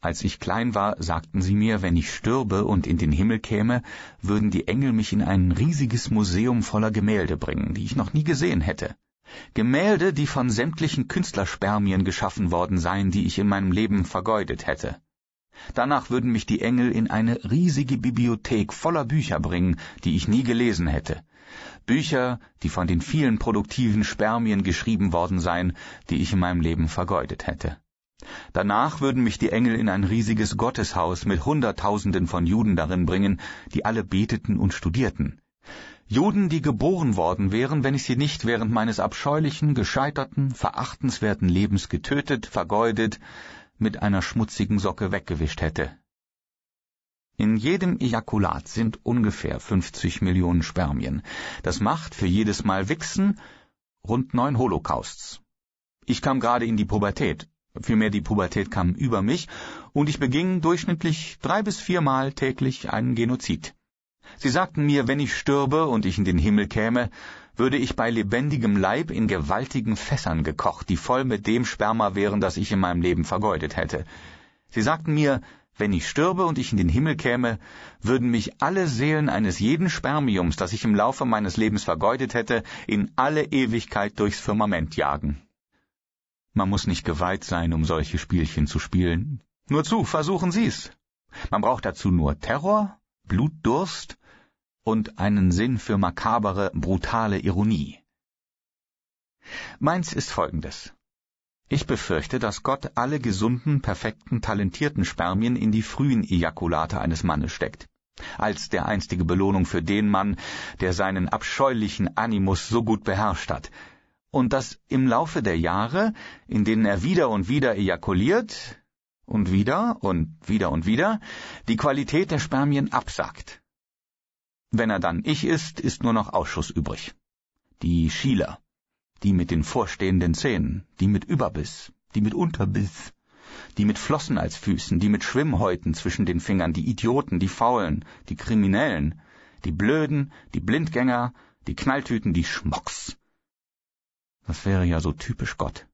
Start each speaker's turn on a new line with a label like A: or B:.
A: Als ich klein war, sagten sie mir, wenn ich stürbe und in den Himmel käme, würden die Engel mich in ein riesiges Museum voller Gemälde bringen, die ich noch nie gesehen hätte. Gemälde, die von sämtlichen Künstlerspermien geschaffen worden seien, die ich in meinem Leben vergeudet hätte. Danach würden mich die Engel in eine riesige Bibliothek voller Bücher bringen, die ich nie gelesen hätte. Bücher, die von den vielen produktiven Spermien geschrieben worden seien, die ich in meinem Leben vergeudet hätte. Danach würden mich die Engel in ein riesiges Gotteshaus mit Hunderttausenden von Juden darin bringen, die alle beteten und studierten. Juden, die geboren worden wären, wenn ich sie nicht während meines abscheulichen, gescheiterten, verachtenswerten Lebens getötet, vergeudet, mit einer schmutzigen Socke weggewischt hätte. In jedem Ejakulat sind ungefähr 50 Millionen Spermien. Das macht für jedes Mal Wichsen rund neun Holocausts. Ich kam gerade in die Pubertät, vielmehr die Pubertät kam über mich, und ich beging durchschnittlich drei bis viermal täglich einen Genozid. Sie sagten mir, wenn ich stürbe und ich in den Himmel käme, würde ich bei lebendigem Leib in gewaltigen Fässern gekocht, die voll mit dem Sperma wären, das ich in meinem Leben vergeudet hätte. Sie sagten mir, wenn ich stürbe und ich in den Himmel käme, würden mich alle Seelen eines jeden Spermiums, das ich im Laufe meines Lebens vergeudet hätte, in alle Ewigkeit durchs Firmament jagen. Man muss nicht geweiht sein, um solche Spielchen zu spielen. Nur zu, versuchen Sie's. Man braucht dazu nur Terror, Blutdurst und einen Sinn für makabere, brutale Ironie. Meins ist folgendes. Ich befürchte, dass Gott alle gesunden, perfekten, talentierten Spermien in die frühen Ejakulate eines Mannes steckt, als der einstige Belohnung für den Mann, der seinen abscheulichen Animus so gut beherrscht hat, und dass im Laufe der Jahre, in denen er wieder und wieder ejakuliert, und wieder und wieder und wieder, die Qualität der Spermien absackt, wenn er dann ich ist, ist nur noch Ausschuss übrig. Die Schieler, die mit den vorstehenden Zähnen, die mit Überbiss, die mit Unterbiss, die mit Flossen als Füßen, die mit Schwimmhäuten zwischen den Fingern, die Idioten, die Faulen, die Kriminellen, die Blöden, die Blindgänger, die Knalltüten, die Schmocks. Das wäre ja so typisch Gott.